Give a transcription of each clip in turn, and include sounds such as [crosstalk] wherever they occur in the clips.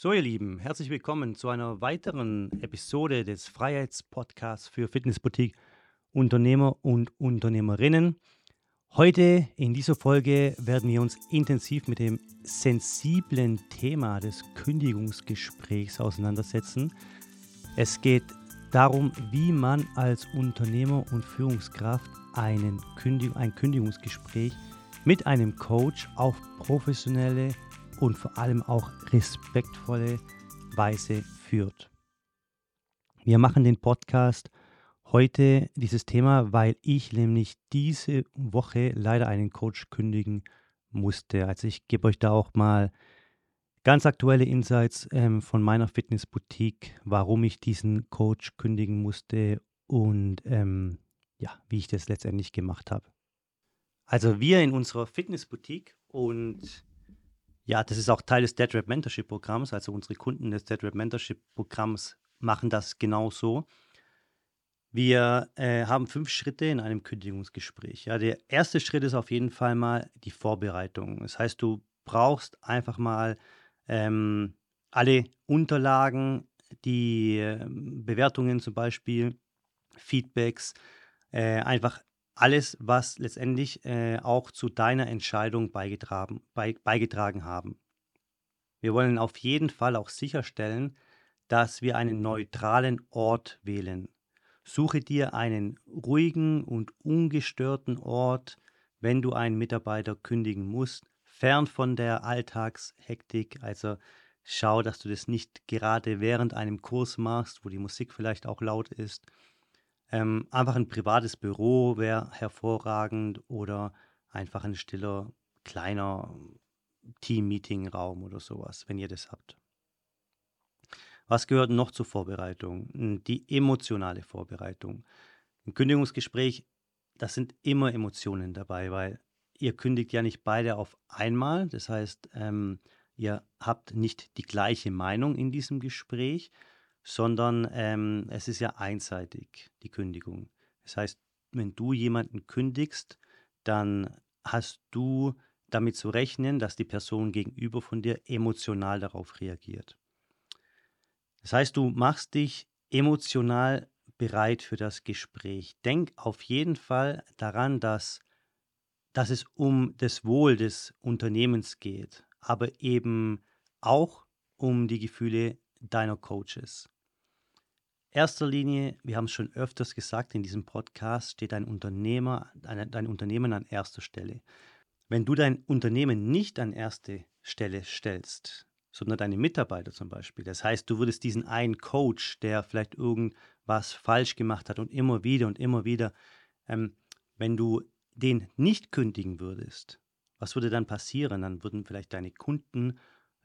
So, ihr Lieben, herzlich willkommen zu einer weiteren Episode des Freiheitspodcasts für Fitnessboutique Unternehmer und Unternehmerinnen. Heute in dieser Folge werden wir uns intensiv mit dem sensiblen Thema des Kündigungsgesprächs auseinandersetzen. Es geht darum, wie man als Unternehmer und Führungskraft einen Kündig ein Kündigungsgespräch mit einem Coach auf professionelle und vor allem auch respektvolle Weise führt. Wir machen den Podcast heute dieses Thema, weil ich nämlich diese Woche leider einen Coach kündigen musste. Also ich gebe euch da auch mal ganz aktuelle Insights ähm, von meiner Fitnessboutique, warum ich diesen Coach kündigen musste und ähm, ja, wie ich das letztendlich gemacht habe. Also wir in unserer Fitnessboutique und ja, das ist auch Teil des Dead Rap Mentorship Programms. Also unsere Kunden des Dead Rap Mentorship Programms machen das genauso. Wir äh, haben fünf Schritte in einem Kündigungsgespräch. Ja, der erste Schritt ist auf jeden Fall mal die Vorbereitung. Das heißt, du brauchst einfach mal ähm, alle Unterlagen, die äh, Bewertungen zum Beispiel, Feedbacks, äh, einfach alles, was letztendlich äh, auch zu deiner Entscheidung beigetragen, bei, beigetragen haben. Wir wollen auf jeden Fall auch sicherstellen, dass wir einen neutralen Ort wählen. Suche dir einen ruhigen und ungestörten Ort, wenn du einen Mitarbeiter kündigen musst, fern von der Alltagshektik. Also schau, dass du das nicht gerade während einem Kurs machst, wo die Musik vielleicht auch laut ist, ähm, einfach ein privates Büro wäre hervorragend oder einfach ein stiller, kleiner Team-Meeting-Raum oder sowas, wenn ihr das habt. Was gehört noch zur Vorbereitung? Hm, die emotionale Vorbereitung. Im Kündigungsgespräch, das sind immer Emotionen dabei, weil ihr kündigt ja nicht beide auf einmal. Das heißt, ähm, ihr habt nicht die gleiche Meinung in diesem Gespräch, sondern ähm, es ist ja einseitig, die Kündigung. Das heißt, wenn du jemanden kündigst, dann hast du damit zu rechnen, dass die Person gegenüber von dir emotional darauf reagiert. Das heißt, du machst dich emotional bereit für das Gespräch. Denk auf jeden Fall daran, dass, dass es um das Wohl des Unternehmens geht, aber eben auch um die Gefühle deiner Coaches erster Linie, wir haben es schon öfters gesagt in diesem Podcast, steht dein Unternehmer, dein, dein Unternehmen an erster Stelle. Wenn du dein Unternehmen nicht an erste Stelle stellst, sondern deine Mitarbeiter zum Beispiel, das heißt, du würdest diesen einen Coach, der vielleicht irgendwas falsch gemacht hat und immer wieder und immer wieder, ähm, wenn du den nicht kündigen würdest, was würde dann passieren? Dann würden vielleicht deine Kunden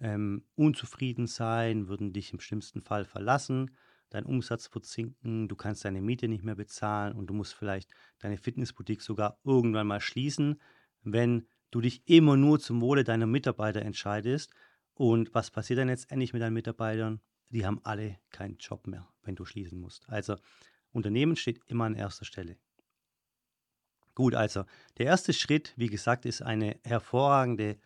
ähm, unzufrieden sein, würden dich im schlimmsten Fall verlassen dein Umsatz wird sinken, du kannst deine Miete nicht mehr bezahlen und du musst vielleicht deine Fitnessboutique sogar irgendwann mal schließen, wenn du dich immer nur zum Wohle deiner Mitarbeiter entscheidest. Und was passiert dann letztendlich mit deinen Mitarbeitern? Die haben alle keinen Job mehr, wenn du schließen musst. Also Unternehmen steht immer an erster Stelle. Gut, also der erste Schritt, wie gesagt, ist eine hervorragende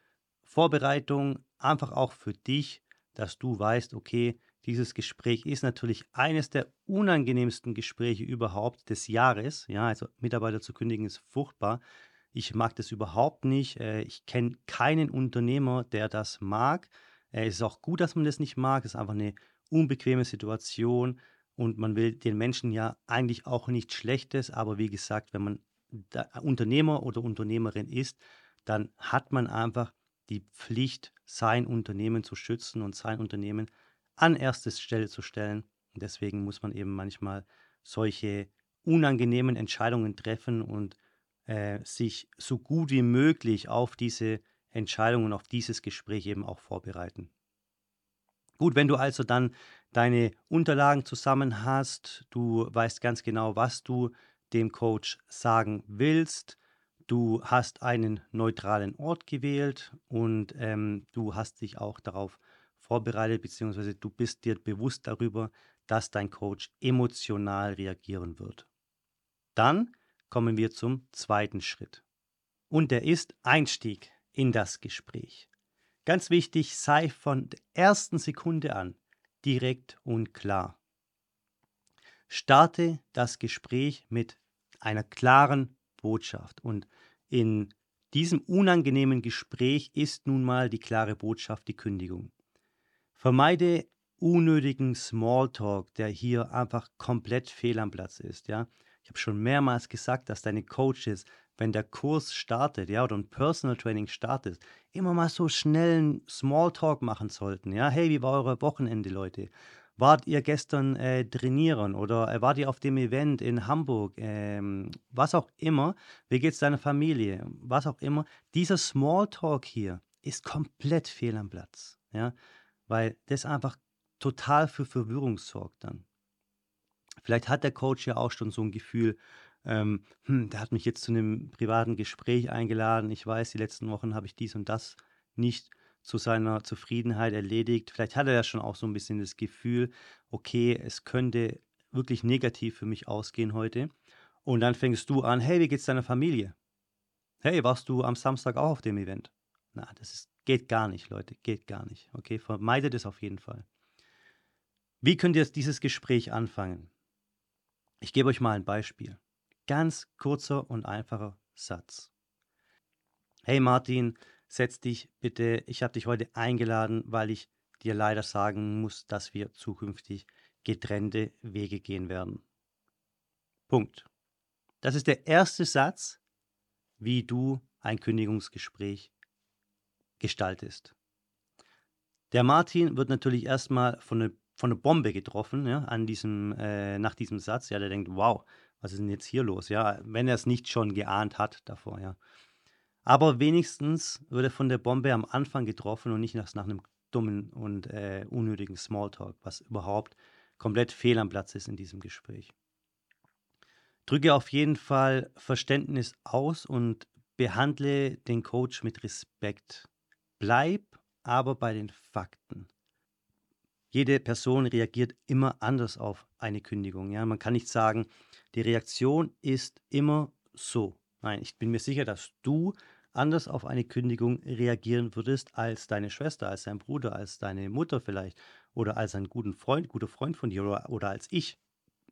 Vorbereitung, einfach auch für dich, dass du weißt, okay, dieses Gespräch ist natürlich eines der unangenehmsten Gespräche überhaupt des Jahres. Ja, also Mitarbeiter zu kündigen ist furchtbar. Ich mag das überhaupt nicht. Äh, ich kenne keinen Unternehmer, der das mag. Äh, es ist auch gut, dass man das nicht mag. Es ist einfach eine unbequeme Situation und man will den Menschen ja eigentlich auch nichts Schlechtes. Aber wie gesagt, wenn man Unternehmer oder Unternehmerin ist, dann hat man einfach die Pflicht, sein Unternehmen zu schützen und sein Unternehmen an erste Stelle zu stellen. Und deswegen muss man eben manchmal solche unangenehmen Entscheidungen treffen und äh, sich so gut wie möglich auf diese Entscheidungen, auf dieses Gespräch eben auch vorbereiten. Gut, wenn du also dann deine Unterlagen zusammen hast, du weißt ganz genau, was du dem Coach sagen willst, du hast einen neutralen Ort gewählt und ähm, du hast dich auch darauf vorbereitet, beziehungsweise du bist dir bewusst darüber, dass dein Coach emotional reagieren wird. Dann kommen wir zum zweiten Schritt. Und der ist Einstieg in das Gespräch. Ganz wichtig, sei von der ersten Sekunde an direkt und klar. Starte das Gespräch mit einer klaren Botschaft. Und in diesem unangenehmen Gespräch ist nun mal die klare Botschaft die Kündigung. Vermeide unnötigen Smalltalk, der hier einfach komplett fehl am Platz ist. Ja? Ich habe schon mehrmals gesagt, dass deine Coaches, wenn der Kurs startet, ja, oder ein Personal Training startet, immer mal so schnellen Smalltalk machen sollten. Ja, hey, wie war eure Wochenende, Leute? Wart ihr gestern äh, trainieren oder äh, wart ihr auf dem Event in Hamburg? Ähm, was auch immer. Wie geht es deiner Familie? Was auch immer. Dieser Smalltalk hier ist komplett fehl am Platz. Ja, weil das einfach total für Verwirrung sorgt dann. Vielleicht hat der Coach ja auch schon so ein Gefühl, ähm, hm, der hat mich jetzt zu einem privaten Gespräch eingeladen. Ich weiß, die letzten Wochen habe ich dies und das nicht zu seiner Zufriedenheit erledigt. Vielleicht hat er ja schon auch so ein bisschen das Gefühl, okay, es könnte wirklich negativ für mich ausgehen heute. Und dann fängst du an, hey, wie geht's deiner Familie? Hey, warst du am Samstag auch auf dem Event? Na, das ist, geht gar nicht, Leute, geht gar nicht. Okay, vermeidet es auf jeden Fall. Wie könnt ihr dieses Gespräch anfangen? Ich gebe euch mal ein Beispiel. Ganz kurzer und einfacher Satz. Hey Martin, setz dich bitte, ich habe dich heute eingeladen, weil ich dir leider sagen muss, dass wir zukünftig getrennte Wege gehen werden. Punkt. Das ist der erste Satz, wie du ein Kündigungsgespräch gestaltest. Der Martin wird natürlich erstmal von einer von einer Bombe getroffen, ja, an diesem, äh, nach diesem Satz. Ja, der denkt, wow, was ist denn jetzt hier los? Ja, wenn er es nicht schon geahnt hat davor, ja. Aber wenigstens wird er von der Bombe am Anfang getroffen und nicht nach, nach einem dummen und äh, unnötigen Smalltalk, was überhaupt komplett fehl am Platz ist in diesem Gespräch. Drücke auf jeden Fall Verständnis aus und behandle den Coach mit Respekt. Bleib aber bei den Fakten. Jede Person reagiert immer anders auf eine Kündigung. Ja? Man kann nicht sagen, die Reaktion ist immer so. Nein, ich bin mir sicher, dass du anders auf eine Kündigung reagieren würdest als deine Schwester, als dein Bruder, als deine Mutter vielleicht oder als ein guter Freund, guter Freund von dir oder, oder als ich.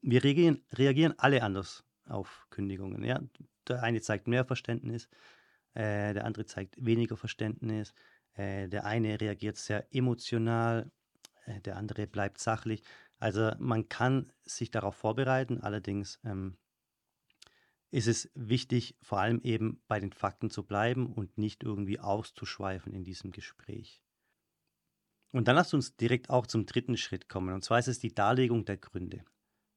Wir reagieren, reagieren alle anders auf Kündigungen. Ja? Der eine zeigt mehr Verständnis, äh, der andere zeigt weniger Verständnis. Äh, der eine reagiert sehr emotional, äh, der andere bleibt sachlich. Also man kann sich darauf vorbereiten, allerdings ähm, ist es wichtig, vor allem eben bei den Fakten zu bleiben und nicht irgendwie auszuschweifen in diesem Gespräch. Und dann lasst uns direkt auch zum dritten Schritt kommen, und zwar ist es die Darlegung der Gründe.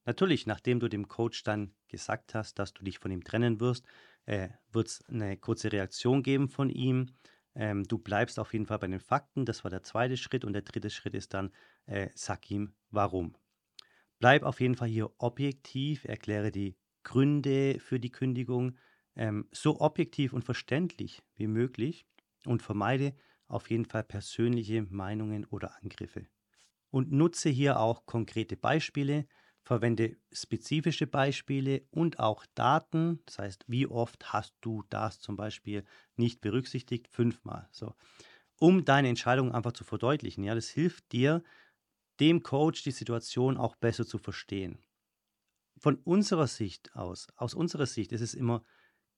Natürlich, nachdem du dem Coach dann gesagt hast, dass du dich von ihm trennen wirst, äh, wird es eine kurze Reaktion geben von ihm. Ähm, du bleibst auf jeden Fall bei den Fakten, das war der zweite Schritt. Und der dritte Schritt ist dann, äh, sag ihm warum. Bleib auf jeden Fall hier objektiv, erkläre die Gründe für die Kündigung ähm, so objektiv und verständlich wie möglich und vermeide auf jeden Fall persönliche Meinungen oder Angriffe. Und nutze hier auch konkrete Beispiele, verwende spezifische Beispiele und auch Daten. Das heißt, wie oft hast du das zum Beispiel nicht berücksichtigt? Fünfmal. So. Um deine Entscheidung einfach zu verdeutlichen. Ja, das hilft dir, dem Coach die Situation auch besser zu verstehen von unserer Sicht aus, aus unserer Sicht ist es immer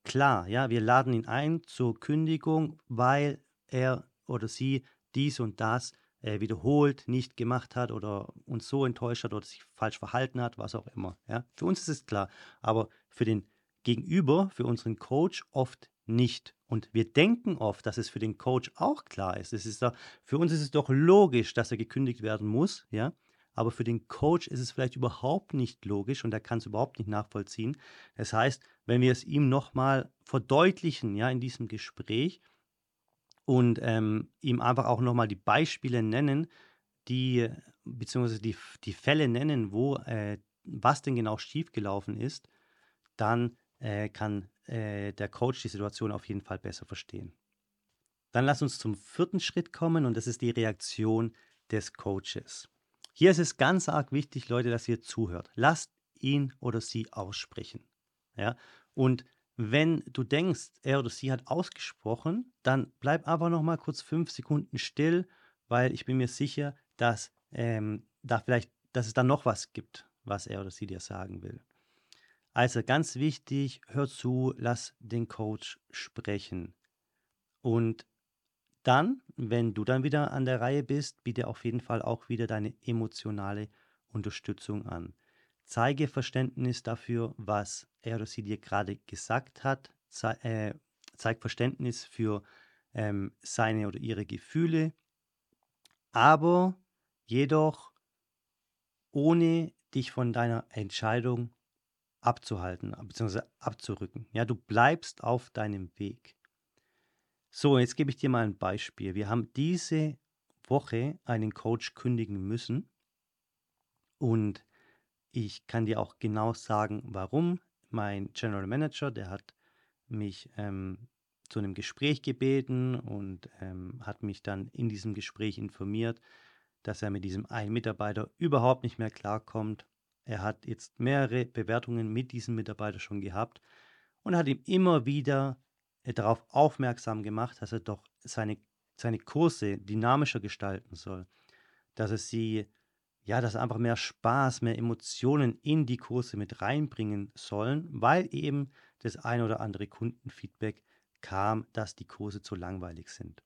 klar, ja, wir laden ihn ein zur Kündigung, weil er oder sie dies und das äh, wiederholt nicht gemacht hat oder uns so enttäuscht hat oder sich falsch verhalten hat, was auch immer. Ja. Für uns ist es klar, aber für den Gegenüber, für unseren Coach oft nicht. Und wir denken oft, dass es für den Coach auch klar ist. Es ist da, für uns ist es doch logisch, dass er gekündigt werden muss, ja aber für den Coach ist es vielleicht überhaupt nicht logisch und er kann es überhaupt nicht nachvollziehen. Das heißt, wenn wir es ihm nochmal verdeutlichen, ja, in diesem Gespräch und ähm, ihm einfach auch nochmal die Beispiele nennen, die, beziehungsweise die, die Fälle nennen, wo, äh, was denn genau schiefgelaufen ist, dann äh, kann äh, der Coach die Situation auf jeden Fall besser verstehen. Dann lass uns zum vierten Schritt kommen und das ist die Reaktion des Coaches. Hier ist es ganz arg wichtig, Leute, dass ihr zuhört. Lasst ihn oder sie aussprechen. Ja? Und wenn du denkst, er oder sie hat ausgesprochen, dann bleib einfach noch mal kurz fünf Sekunden still, weil ich bin mir sicher, dass ähm, da vielleicht, dass es dann noch was gibt, was er oder sie dir sagen will. Also ganz wichtig, hör zu, lass den Coach sprechen. Und dann, wenn du dann wieder an der Reihe bist, biete auf jeden Fall auch wieder deine emotionale Unterstützung an. Zeige Verständnis dafür, was er oder sie dir gerade gesagt hat. Ze äh, zeig Verständnis für ähm, seine oder ihre Gefühle, aber jedoch ohne dich von deiner Entscheidung abzuhalten bzw. abzurücken. Ja, du bleibst auf deinem Weg. So, jetzt gebe ich dir mal ein Beispiel. Wir haben diese Woche einen Coach kündigen müssen und ich kann dir auch genau sagen, warum. Mein General Manager, der hat mich ähm, zu einem Gespräch gebeten und ähm, hat mich dann in diesem Gespräch informiert, dass er mit diesem einen Mitarbeiter überhaupt nicht mehr klarkommt. Er hat jetzt mehrere Bewertungen mit diesem Mitarbeiter schon gehabt und hat ihm immer wieder darauf aufmerksam gemacht, dass er doch seine, seine Kurse dynamischer gestalten soll, dass er sie, ja, dass einfach mehr Spaß, mehr Emotionen in die Kurse mit reinbringen sollen, weil eben das ein oder andere Kundenfeedback kam, dass die Kurse zu langweilig sind.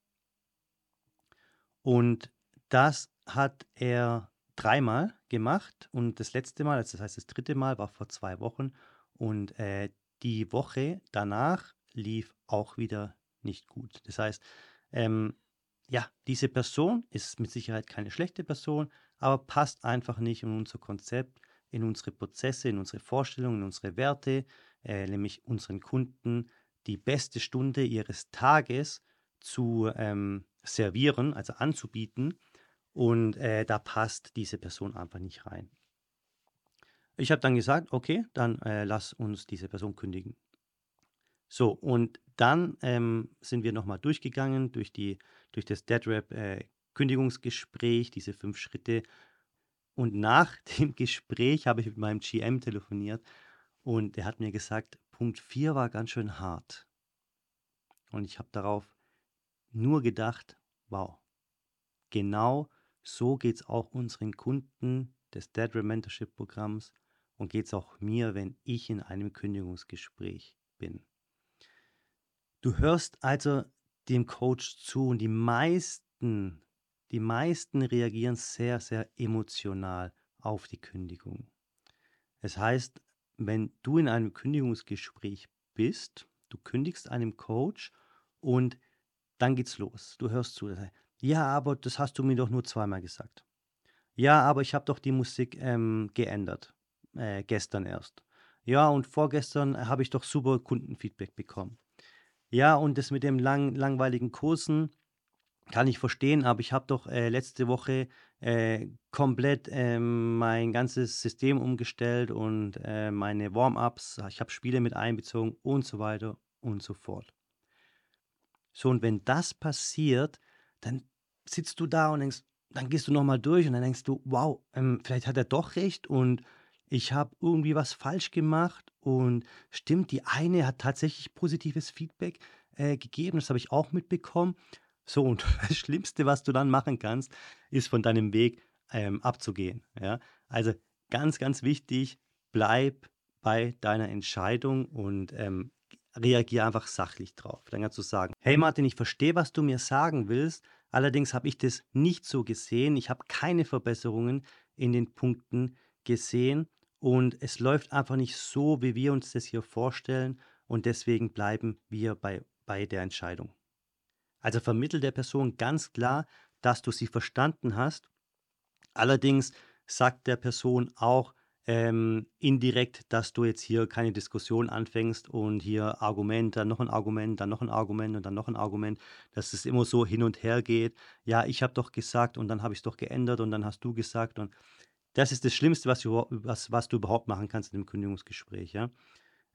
Und das hat er dreimal gemacht und das letzte Mal, also das heißt das dritte Mal, war vor zwei Wochen und äh, die Woche danach lief auch wieder nicht gut. Das heißt, ähm, ja, diese Person ist mit Sicherheit keine schlechte Person, aber passt einfach nicht in unser Konzept, in unsere Prozesse, in unsere Vorstellungen, in unsere Werte, äh, nämlich unseren Kunden die beste Stunde ihres Tages zu ähm, servieren, also anzubieten. Und äh, da passt diese Person einfach nicht rein. Ich habe dann gesagt, okay, dann äh, lass uns diese Person kündigen. So, und dann ähm, sind wir nochmal durchgegangen durch, die, durch das DeadRap äh, diese fünf Schritte. Und nach [laughs] dem Gespräch habe ich mit meinem GM telefoniert und er hat mir gesagt, Punkt 4 war ganz schön hart. Und ich habe darauf nur gedacht, wow, genau so geht es auch unseren Kunden des Dead Mentorship Programms und geht es auch mir, wenn ich in einem Kündigungsgespräch bin. Du hörst also dem Coach zu und die meisten, die meisten reagieren sehr, sehr emotional auf die Kündigung. Es heißt, wenn du in einem Kündigungsgespräch bist, du kündigst einem Coach und dann geht's los. Du hörst zu. Ja, aber das hast du mir doch nur zweimal gesagt. Ja, aber ich habe doch die Musik ähm, geändert. Äh, gestern erst. Ja, und vorgestern habe ich doch super Kundenfeedback bekommen. Ja, und das mit dem lang, langweiligen Kursen kann ich verstehen, aber ich habe doch äh, letzte Woche äh, komplett äh, mein ganzes System umgestellt und äh, meine Warm-ups, ich habe Spiele mit einbezogen und so weiter und so fort. So, und wenn das passiert, dann sitzt du da und denkst, dann gehst du nochmal durch und dann denkst du, wow, ähm, vielleicht hat er doch recht und ich habe irgendwie was falsch gemacht und stimmt, die eine hat tatsächlich positives Feedback äh, gegeben, das habe ich auch mitbekommen. So, und [laughs] das Schlimmste, was du dann machen kannst, ist von deinem Weg ähm, abzugehen. Ja? Also ganz, ganz wichtig, bleib bei deiner Entscheidung und ähm, reagiere einfach sachlich drauf. Dann kannst du sagen, hey Martin, ich verstehe, was du mir sagen willst, allerdings habe ich das nicht so gesehen, ich habe keine Verbesserungen in den Punkten gesehen und es läuft einfach nicht so, wie wir uns das hier vorstellen und deswegen bleiben wir bei, bei der Entscheidung. Also vermittelt der Person ganz klar, dass du sie verstanden hast. Allerdings sagt der Person auch ähm, indirekt, dass du jetzt hier keine Diskussion anfängst und hier Argument, dann noch ein Argument, dann noch ein Argument und dann noch ein Argument, dass es immer so hin und her geht. Ja, ich habe doch gesagt und dann habe ich es doch geändert und dann hast du gesagt und das ist das Schlimmste, was du, was, was du überhaupt machen kannst in einem Kündigungsgespräch. Ja?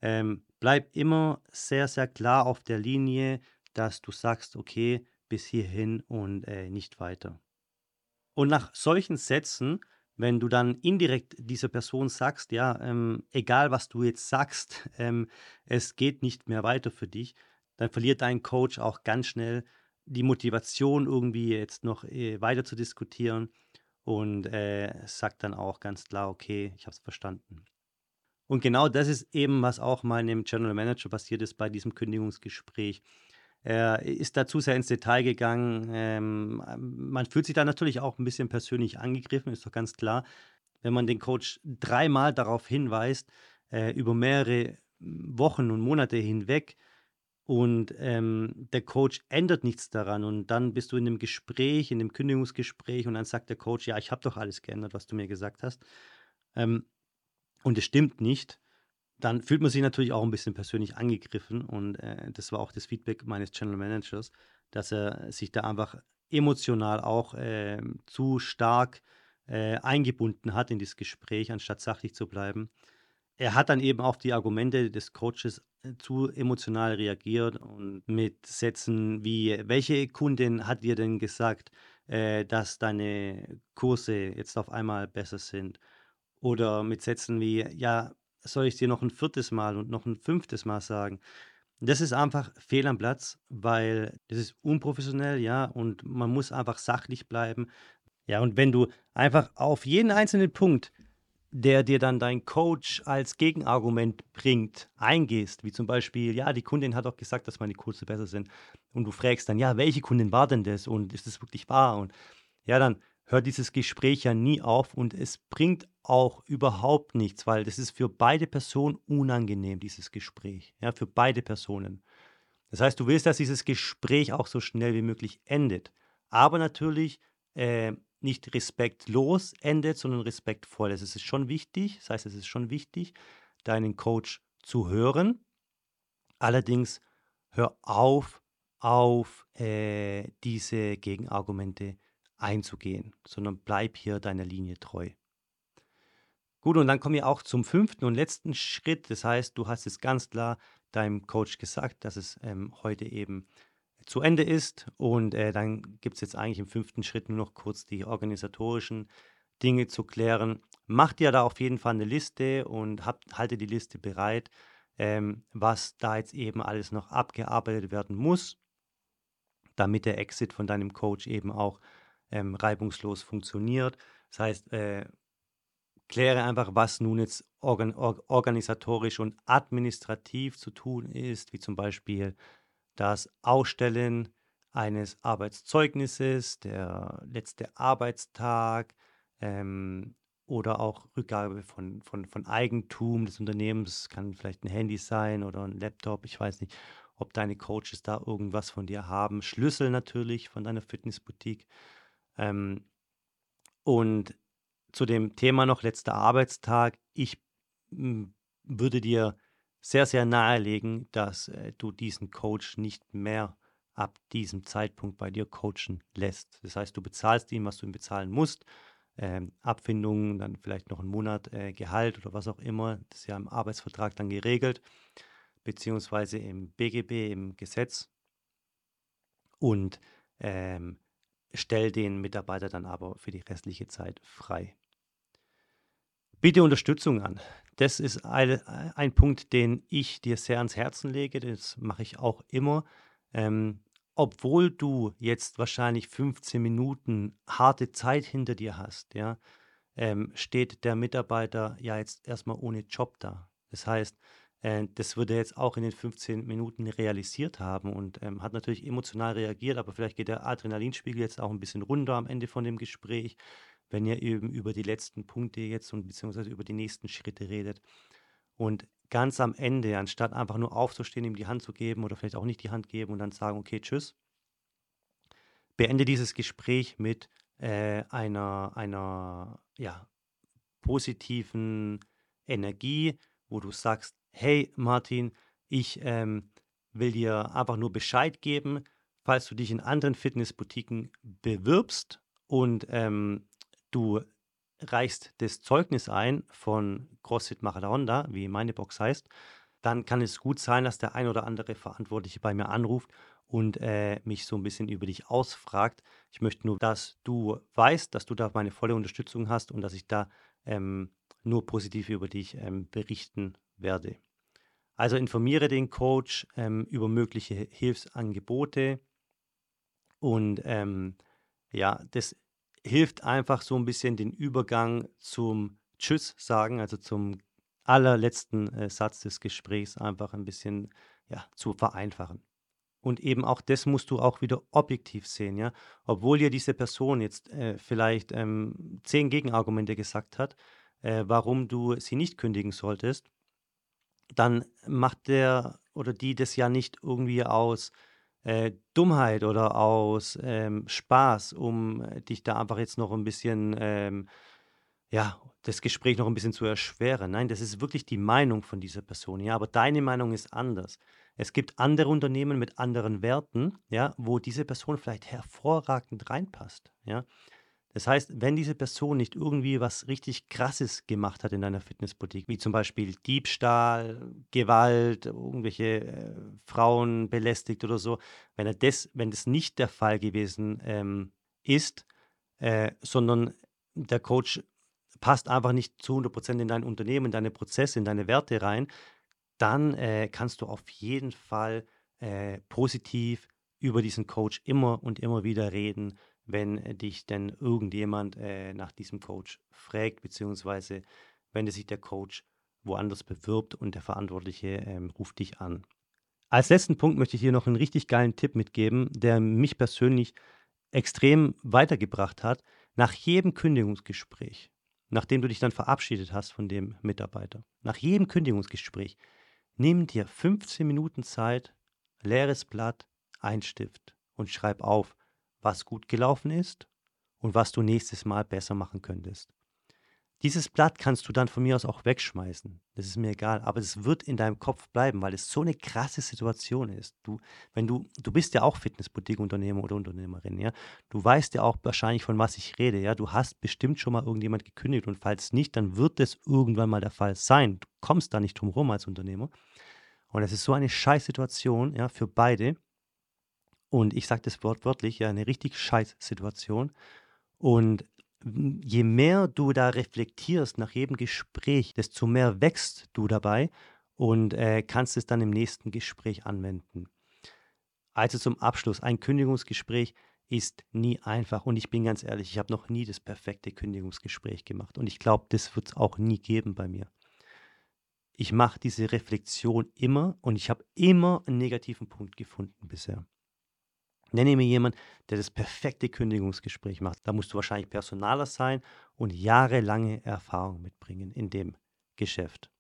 Ähm, bleib immer sehr, sehr klar auf der Linie, dass du sagst, okay, bis hierhin und äh, nicht weiter. Und nach solchen Sätzen wenn du dann indirekt dieser Person sagst, ja, ähm, egal was du jetzt sagst, [laughs] ähm, es geht nicht mehr weiter für dich, dann verliert dein Coach auch ganz schnell die Motivation, irgendwie jetzt noch äh, weiter zu diskutieren und äh, sagt dann auch ganz klar, okay, ich habe es verstanden. Und genau das ist eben, was auch meinem General Manager passiert ist bei diesem Kündigungsgespräch. Er ist dazu sehr ins Detail gegangen. Ähm, man fühlt sich da natürlich auch ein bisschen persönlich angegriffen, ist doch ganz klar. Wenn man den Coach dreimal darauf hinweist, äh, über mehrere Wochen und Monate hinweg, und ähm, der Coach ändert nichts daran und dann bist du in dem Gespräch, in dem Kündigungsgespräch und dann sagt der Coach, ja, ich habe doch alles geändert, was du mir gesagt hast. Ähm, und es stimmt nicht, dann fühlt man sich natürlich auch ein bisschen persönlich angegriffen. Und äh, das war auch das Feedback meines Channel Managers, dass er sich da einfach emotional auch äh, zu stark äh, eingebunden hat in dieses Gespräch, anstatt sachlich zu bleiben. Er hat dann eben auf die Argumente des Coaches zu emotional reagiert und mit Sätzen wie, welche Kundin hat dir denn gesagt, äh, dass deine Kurse jetzt auf einmal besser sind? Oder mit Sätzen wie, ja, soll ich dir noch ein viertes Mal und noch ein fünftes Mal sagen? Das ist einfach fehl am Platz, weil das ist unprofessionell, ja, und man muss einfach sachlich bleiben. Ja, und wenn du einfach auf jeden einzelnen Punkt, der dir dann dein Coach als Gegenargument bringt, eingehst, wie zum Beispiel, ja, die Kundin hat doch gesagt, dass meine Kurse besser sind, und du fragst dann, ja, welche Kundin war denn das und ist das wirklich wahr? Und ja, dann hört dieses Gespräch ja nie auf und es bringt auch überhaupt nichts, weil das ist für beide Personen unangenehm, dieses Gespräch. Ja, für beide Personen. Das heißt, du willst, dass dieses Gespräch auch so schnell wie möglich endet. Aber natürlich äh, nicht respektlos endet, sondern respektvoll. Es ist schon wichtig, das heißt, es ist schon wichtig, deinen Coach zu hören. Allerdings hör auf, auf äh, diese Gegenargumente einzugehen, sondern bleib hier deiner Linie treu. Gut, und dann kommen wir auch zum fünften und letzten Schritt. Das heißt, du hast es ganz klar deinem Coach gesagt, dass es ähm, heute eben zu Ende ist. Und äh, dann gibt es jetzt eigentlich im fünften Schritt nur noch kurz die organisatorischen Dinge zu klären. Mach dir da auf jeden Fall eine Liste und hab, halte die Liste bereit, ähm, was da jetzt eben alles noch abgearbeitet werden muss, damit der Exit von deinem Coach eben auch ähm, reibungslos funktioniert. Das heißt, äh, kläre einfach, was nun jetzt organ organisatorisch und administrativ zu tun ist, wie zum Beispiel das Ausstellen eines Arbeitszeugnisses, der letzte Arbeitstag ähm, oder auch Rückgabe von, von, von Eigentum des Unternehmens. kann vielleicht ein Handy sein oder ein Laptop. Ich weiß nicht, ob deine Coaches da irgendwas von dir haben. Schlüssel natürlich von deiner Fitnessboutique. Ähm, und zu dem Thema noch letzter Arbeitstag. Ich hm, würde dir sehr, sehr nahelegen, dass äh, du diesen Coach nicht mehr ab diesem Zeitpunkt bei dir coachen lässt. Das heißt, du bezahlst ihm, was du ihm bezahlen musst. Ähm, Abfindungen, dann vielleicht noch einen Monat äh, Gehalt oder was auch immer. Das ist ja im Arbeitsvertrag dann geregelt, beziehungsweise im BGB, im Gesetz. Und ähm, stell den Mitarbeiter dann aber für die restliche Zeit frei. Biete Unterstützung an. Das ist ein, ein Punkt, den ich dir sehr ans Herzen lege. Das mache ich auch immer. Ähm, obwohl du jetzt wahrscheinlich 15 Minuten harte Zeit hinter dir hast, ja, ähm, steht der Mitarbeiter ja jetzt erstmal ohne Job da. Das heißt, äh, das würde er jetzt auch in den 15 Minuten realisiert haben und ähm, hat natürlich emotional reagiert, aber vielleicht geht der Adrenalinspiegel jetzt auch ein bisschen runter am Ende von dem Gespräch wenn ihr eben über die letzten Punkte jetzt und beziehungsweise über die nächsten Schritte redet. Und ganz am Ende, anstatt einfach nur aufzustehen, ihm die Hand zu geben oder vielleicht auch nicht die Hand geben und dann sagen, okay, tschüss, beende dieses Gespräch mit äh, einer, einer ja, positiven Energie, wo du sagst, hey Martin, ich ähm, will dir einfach nur Bescheid geben, falls du dich in anderen Fitnessboutiquen bewirbst und ähm, du reichst das Zeugnis ein von CrossFit Marathonda, wie meine Box heißt, dann kann es gut sein, dass der ein oder andere Verantwortliche bei mir anruft und äh, mich so ein bisschen über dich ausfragt. Ich möchte nur, dass du weißt, dass du da meine volle Unterstützung hast und dass ich da ähm, nur positiv über dich ähm, berichten werde. Also informiere den Coach ähm, über mögliche Hilfsangebote und ähm, ja, das hilft einfach so ein bisschen den Übergang zum Tschüss sagen, also zum allerletzten äh, Satz des Gesprächs einfach ein bisschen ja, zu vereinfachen. Und eben auch das musst du auch wieder objektiv sehen, ja. Obwohl dir diese Person jetzt äh, vielleicht ähm, zehn Gegenargumente gesagt hat, äh, warum du sie nicht kündigen solltest, dann macht der oder die das ja nicht irgendwie aus äh, Dummheit oder aus ähm, Spaß, um äh, dich da einfach jetzt noch ein bisschen, ähm, ja, das Gespräch noch ein bisschen zu erschweren. Nein, das ist wirklich die Meinung von dieser Person, ja, aber deine Meinung ist anders. Es gibt andere Unternehmen mit anderen Werten, ja, wo diese Person vielleicht hervorragend reinpasst, ja. Das heißt, wenn diese Person nicht irgendwie was richtig Krasses gemacht hat in deiner Fitnessboutique, wie zum Beispiel Diebstahl, Gewalt, irgendwelche äh, Frauen belästigt oder so, wenn er das, wenn das nicht der Fall gewesen ähm, ist, äh, sondern der Coach passt einfach nicht zu 100% in dein Unternehmen, in deine Prozesse, in deine Werte rein, dann äh, kannst du auf jeden Fall äh, positiv über diesen Coach immer und immer wieder reden wenn dich denn irgendjemand äh, nach diesem Coach fragt, beziehungsweise wenn sich der Coach woanders bewirbt und der Verantwortliche ähm, ruft dich an. Als letzten Punkt möchte ich hier noch einen richtig geilen Tipp mitgeben, der mich persönlich extrem weitergebracht hat. Nach jedem Kündigungsgespräch, nachdem du dich dann verabschiedet hast von dem Mitarbeiter, nach jedem Kündigungsgespräch, nimm dir 15 Minuten Zeit, leeres Blatt, ein Stift und schreib auf, was gut gelaufen ist und was du nächstes Mal besser machen könntest. Dieses Blatt kannst du dann von mir aus auch wegschmeißen. Das ist mir egal, aber es wird in deinem Kopf bleiben, weil es so eine krasse Situation ist. Du, wenn du, du bist ja auch Fitnessboutique-Unternehmer oder Unternehmerin, ja. Du weißt ja auch wahrscheinlich, von was ich rede, ja. Du hast bestimmt schon mal irgendjemand gekündigt und falls nicht, dann wird es irgendwann mal der Fall sein. Du kommst da nicht drum rum als Unternehmer. Und es ist so eine scheiß Situation, ja, für beide. Und ich sage das wortwörtlich, ja, eine richtig scheiß Situation. Und je mehr du da reflektierst nach jedem Gespräch, desto mehr wächst du dabei und äh, kannst es dann im nächsten Gespräch anwenden. Also zum Abschluss, ein Kündigungsgespräch ist nie einfach. Und ich bin ganz ehrlich, ich habe noch nie das perfekte Kündigungsgespräch gemacht. Und ich glaube, das wird es auch nie geben bei mir. Ich mache diese Reflexion immer und ich habe immer einen negativen Punkt gefunden bisher. Nenne mir jemanden, der das perfekte Kündigungsgespräch macht. Da musst du wahrscheinlich Personaler sein und jahrelange Erfahrung mitbringen in dem Geschäft.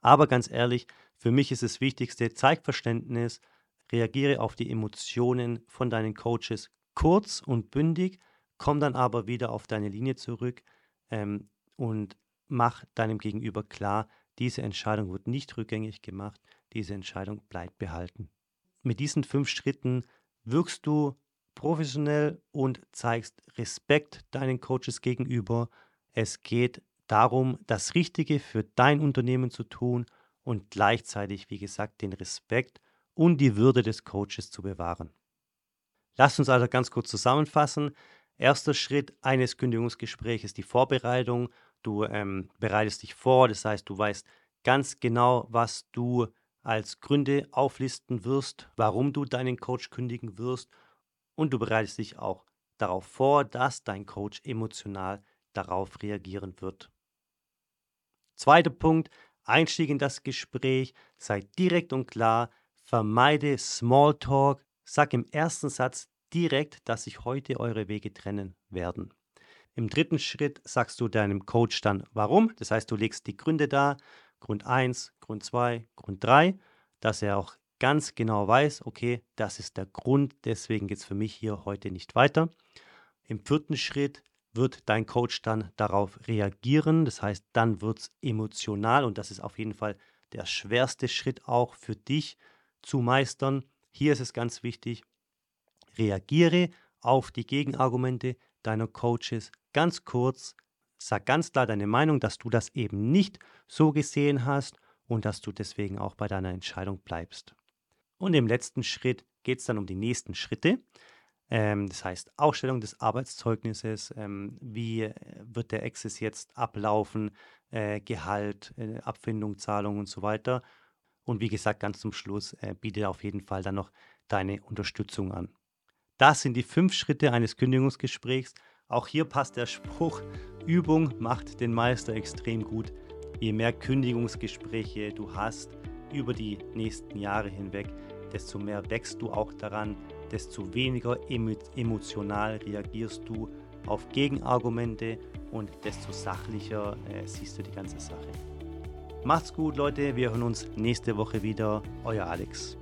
Aber ganz ehrlich, für mich ist das Wichtigste, zeig Verständnis, reagiere auf die Emotionen von deinen Coaches kurz und bündig, komm dann aber wieder auf deine Linie zurück ähm, und mach deinem Gegenüber klar, diese Entscheidung wird nicht rückgängig gemacht, diese Entscheidung bleibt behalten. Mit diesen fünf Schritten wirkst du professionell und zeigst Respekt deinen Coaches gegenüber. Es geht darum, das Richtige für dein Unternehmen zu tun und gleichzeitig, wie gesagt, den Respekt und die Würde des Coaches zu bewahren. Lass uns also ganz kurz zusammenfassen. Erster Schritt eines Kündigungsgesprächs ist die Vorbereitung. Du ähm, bereitest dich vor, das heißt, du weißt ganz genau, was du als Gründe auflisten wirst, warum du deinen Coach kündigen wirst. Und du bereitest dich auch darauf vor, dass dein Coach emotional darauf reagieren wird. Zweiter Punkt, Einstieg in das Gespräch, sei direkt und klar, vermeide Smalltalk, sag im ersten Satz direkt, dass sich heute eure Wege trennen werden. Im dritten Schritt sagst du deinem Coach dann warum, das heißt, du legst die Gründe dar Grund 1, Grund 2, Grund 3, dass er auch ganz genau weiß, okay, das ist der Grund, deswegen geht es für mich hier heute nicht weiter. Im vierten Schritt wird dein Coach dann darauf reagieren, das heißt, dann wird es emotional und das ist auf jeden Fall der schwerste Schritt auch für dich zu meistern. Hier ist es ganz wichtig, reagiere auf die Gegenargumente deiner Coaches ganz kurz, Sag ganz klar deine Meinung, dass du das eben nicht so gesehen hast und dass du deswegen auch bei deiner Entscheidung bleibst. Und im letzten Schritt geht es dann um die nächsten Schritte. Ähm, das heißt, Ausstellung des Arbeitszeugnisses, ähm, wie äh, wird der Access jetzt ablaufen, äh, Gehalt, äh, Abfindung, Zahlung und so weiter. Und wie gesagt, ganz zum Schluss biete auf jeden Fall dann noch deine Unterstützung an. Das sind die fünf Schritte eines Kündigungsgesprächs. Auch hier passt der Spruch, Übung macht den Meister extrem gut. Je mehr Kündigungsgespräche du hast über die nächsten Jahre hinweg, desto mehr wächst du auch daran, desto weniger emotional reagierst du auf Gegenargumente und desto sachlicher äh, siehst du die ganze Sache. Macht's gut, Leute. Wir hören uns nächste Woche wieder. Euer Alex.